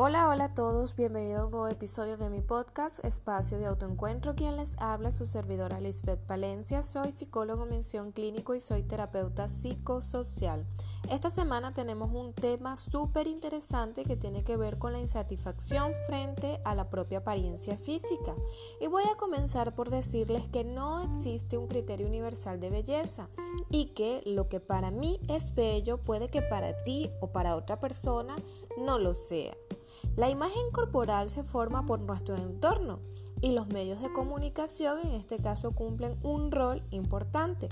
Hola, hola a todos, bienvenido a un nuevo episodio de mi podcast Espacio de Autoencuentro. Quien les habla, su servidora Lisbeth Palencia. Soy psicólogo mención clínico y soy terapeuta psicosocial. Esta semana tenemos un tema súper interesante que tiene que ver con la insatisfacción frente a la propia apariencia física. Y voy a comenzar por decirles que no existe un criterio universal de belleza y que lo que para mí es bello puede que para ti o para otra persona no lo sea. La imagen corporal se forma por nuestro entorno y los medios de comunicación en este caso cumplen un rol importante.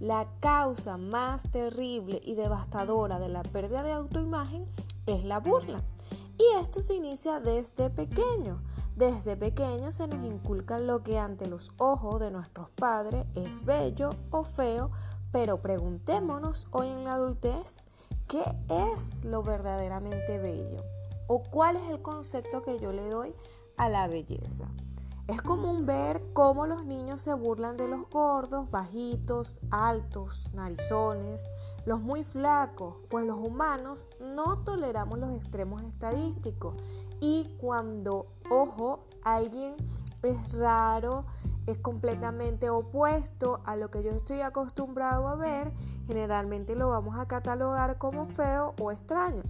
La causa más terrible y devastadora de la pérdida de autoimagen es la burla. Y esto se inicia desde pequeño. Desde pequeño se nos inculca lo que ante los ojos de nuestros padres es bello o feo, pero preguntémonos hoy en la adultez, ¿qué es lo verdaderamente bello? O cuál es el concepto que yo le doy a la belleza. Es común ver cómo los niños se burlan de los gordos, bajitos, altos, narizones, los muy flacos, pues los humanos no toleramos los extremos estadísticos. Y cuando, ojo, alguien es raro, es completamente opuesto a lo que yo estoy acostumbrado a ver, generalmente lo vamos a catalogar como feo o extraño.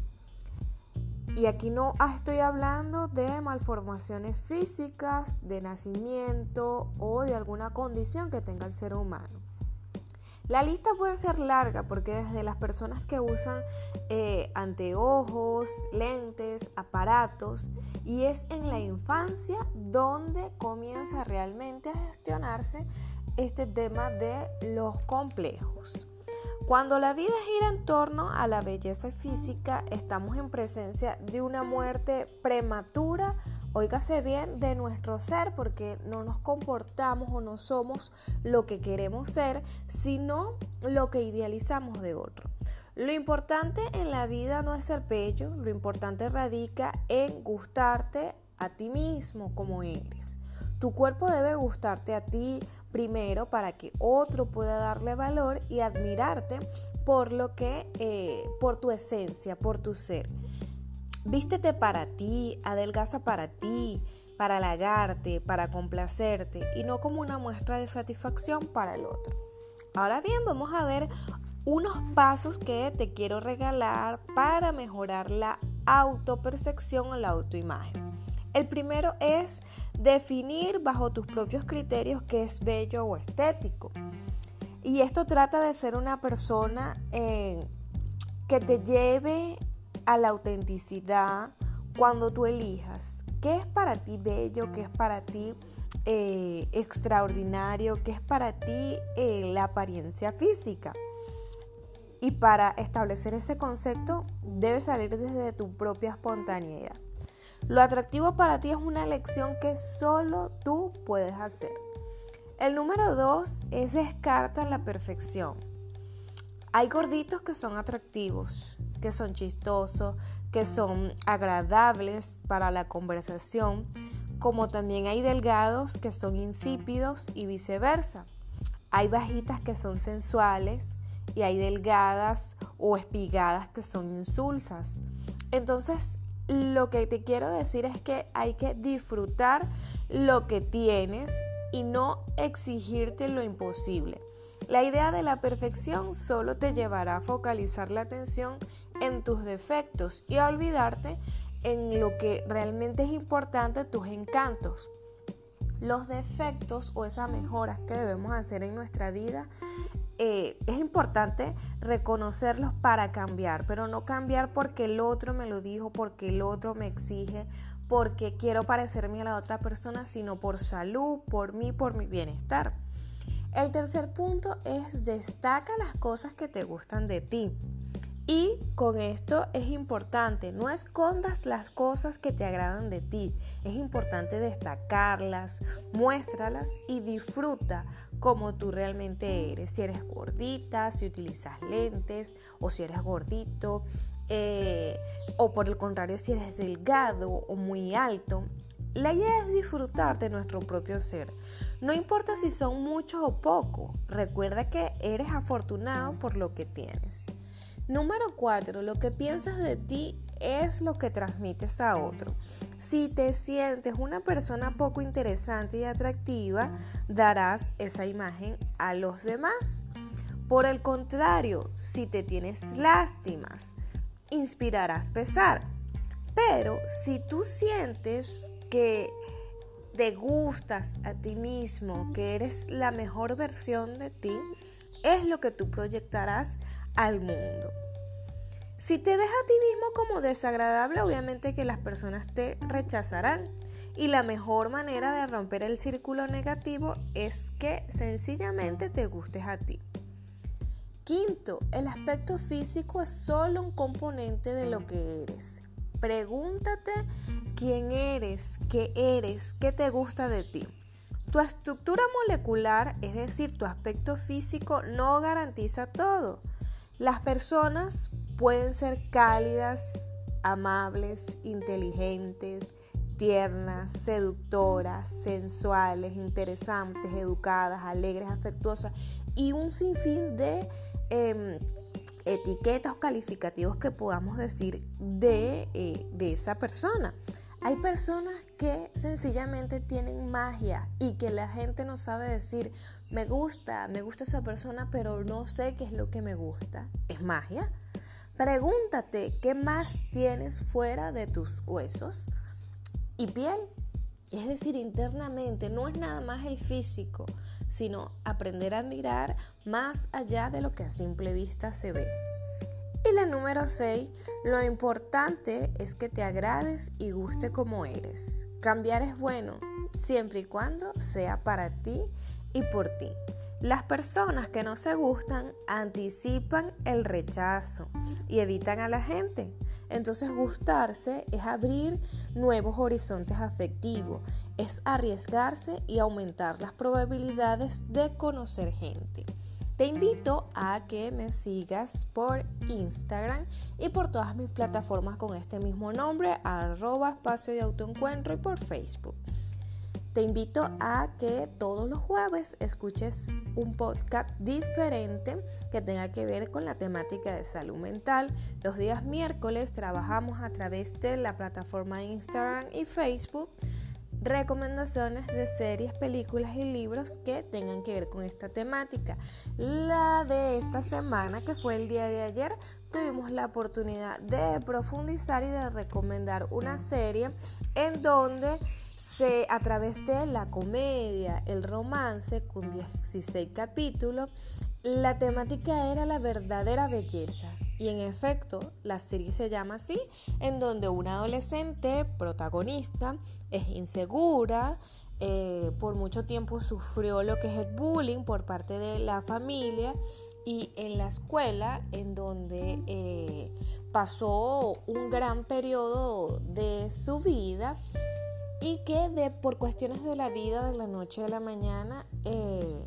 Y aquí no estoy hablando de malformaciones físicas, de nacimiento o de alguna condición que tenga el ser humano. La lista puede ser larga porque desde las personas que usan eh, anteojos, lentes, aparatos, y es en la infancia donde comienza realmente a gestionarse este tema de los complejos. Cuando la vida gira en torno a la belleza física, estamos en presencia de una muerte prematura, oígase bien, de nuestro ser, porque no nos comportamos o no somos lo que queremos ser, sino lo que idealizamos de otro. Lo importante en la vida no es ser bello, lo importante radica en gustarte a ti mismo como eres. Tu cuerpo debe gustarte a ti primero para que otro pueda darle valor y admirarte por lo que, eh, por tu esencia, por tu ser. Vístete para ti, adelgaza para ti, para halagarte, para complacerte y no como una muestra de satisfacción para el otro. Ahora bien, vamos a ver unos pasos que te quiero regalar para mejorar la autopercepción o la autoimagen. El primero es definir bajo tus propios criterios qué es bello o estético. Y esto trata de ser una persona eh, que te lleve a la autenticidad cuando tú elijas qué es para ti bello, qué es para ti eh, extraordinario, qué es para ti eh, la apariencia física. Y para establecer ese concepto debe salir desde tu propia espontaneidad. Lo atractivo para ti es una elección que solo tú puedes hacer. El número dos es descarta la perfección. Hay gorditos que son atractivos, que son chistosos, que son agradables para la conversación, como también hay delgados que son insípidos y viceversa. Hay bajitas que son sensuales y hay delgadas o espigadas que son insulsas. Entonces, lo que te quiero decir es que hay que disfrutar lo que tienes y no exigirte lo imposible. La idea de la perfección solo te llevará a focalizar la atención en tus defectos y a olvidarte en lo que realmente es importante, tus encantos. Los defectos o esas mejoras que debemos hacer en nuestra vida eh, es importante reconocerlos para cambiar, pero no cambiar porque el otro me lo dijo, porque el otro me exige, porque quiero parecerme a la otra persona, sino por salud, por mí, por mi bienestar. El tercer punto es destaca las cosas que te gustan de ti. Y con esto es importante, no escondas las cosas que te agradan de ti. Es importante destacarlas, muéstralas y disfruta como tú realmente eres. Si eres gordita, si utilizas lentes o si eres gordito. Eh, o por el contrario, si eres delgado o muy alto. La idea es disfrutar de nuestro propio ser. No importa si son muchos o pocos. Recuerda que eres afortunado por lo que tienes. Número 4. Lo que piensas de ti es lo que transmites a otro. Si te sientes una persona poco interesante y atractiva, darás esa imagen a los demás. Por el contrario, si te tienes lástimas, inspirarás pesar. Pero si tú sientes que te gustas a ti mismo, que eres la mejor versión de ti, es lo que tú proyectarás al mundo. Si te ves a ti mismo como desagradable, obviamente que las personas te rechazarán. Y la mejor manera de romper el círculo negativo es que sencillamente te gustes a ti. Quinto, el aspecto físico es solo un componente de lo que eres. Pregúntate quién eres, qué eres, qué te gusta de ti. Tu estructura molecular, es decir, tu aspecto físico, no garantiza todo. Las personas pueden ser cálidas, amables, inteligentes, tiernas, seductoras, sensuales, interesantes, educadas, alegres, afectuosas y un sinfín de em, etiquetas o calificativos que podamos decir de, eh, de esa persona. Hay personas que sencillamente tienen magia y que la gente no sabe decir, me gusta, me gusta esa persona, pero no sé qué es lo que me gusta. ¿Es magia? Pregúntate qué más tienes fuera de tus huesos y piel. Es decir, internamente no es nada más el físico, sino aprender a admirar más allá de lo que a simple vista se ve. Y la número 6, lo importante es que te agrades y guste como eres. Cambiar es bueno, siempre y cuando sea para ti y por ti. Las personas que no se gustan anticipan el rechazo y evitan a la gente. Entonces gustarse es abrir nuevos horizontes afectivos, es arriesgarse y aumentar las probabilidades de conocer gente. Te invito a que me sigas por Instagram y por todas mis plataformas con este mismo nombre, arroba espacio de autoencuentro y por Facebook. Te invito a que todos los jueves escuches un podcast diferente que tenga que ver con la temática de salud mental. Los días miércoles trabajamos a través de la plataforma Instagram y Facebook recomendaciones de series, películas y libros que tengan que ver con esta temática. La de esta semana, que fue el día de ayer, tuvimos la oportunidad de profundizar y de recomendar una serie en donde se, a través de la comedia, el romance, con 16 capítulos, la temática era la verdadera belleza. Y en efecto, la serie se llama así, en donde una adolescente protagonista es insegura, eh, por mucho tiempo sufrió lo que es el bullying por parte de la familia y en la escuela en donde eh, pasó un gran periodo de su vida y que de, por cuestiones de la vida de la noche a la mañana eh,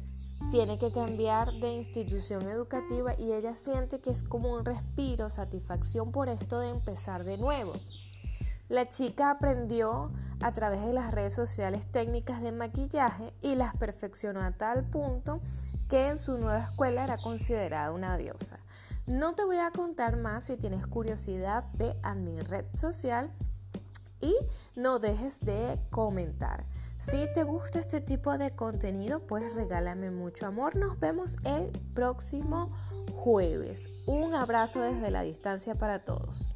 tiene que cambiar de institución educativa y ella siente que es como un respiro, satisfacción por esto de empezar de nuevo. La chica aprendió a través de las redes sociales técnicas de maquillaje y las perfeccionó a tal punto que en su nueva escuela era considerada una diosa. No te voy a contar más si tienes curiosidad de mi red social y no dejes de comentar. Si te gusta este tipo de contenido, pues regálame mucho amor. Nos vemos el próximo jueves. Un abrazo desde la distancia para todos.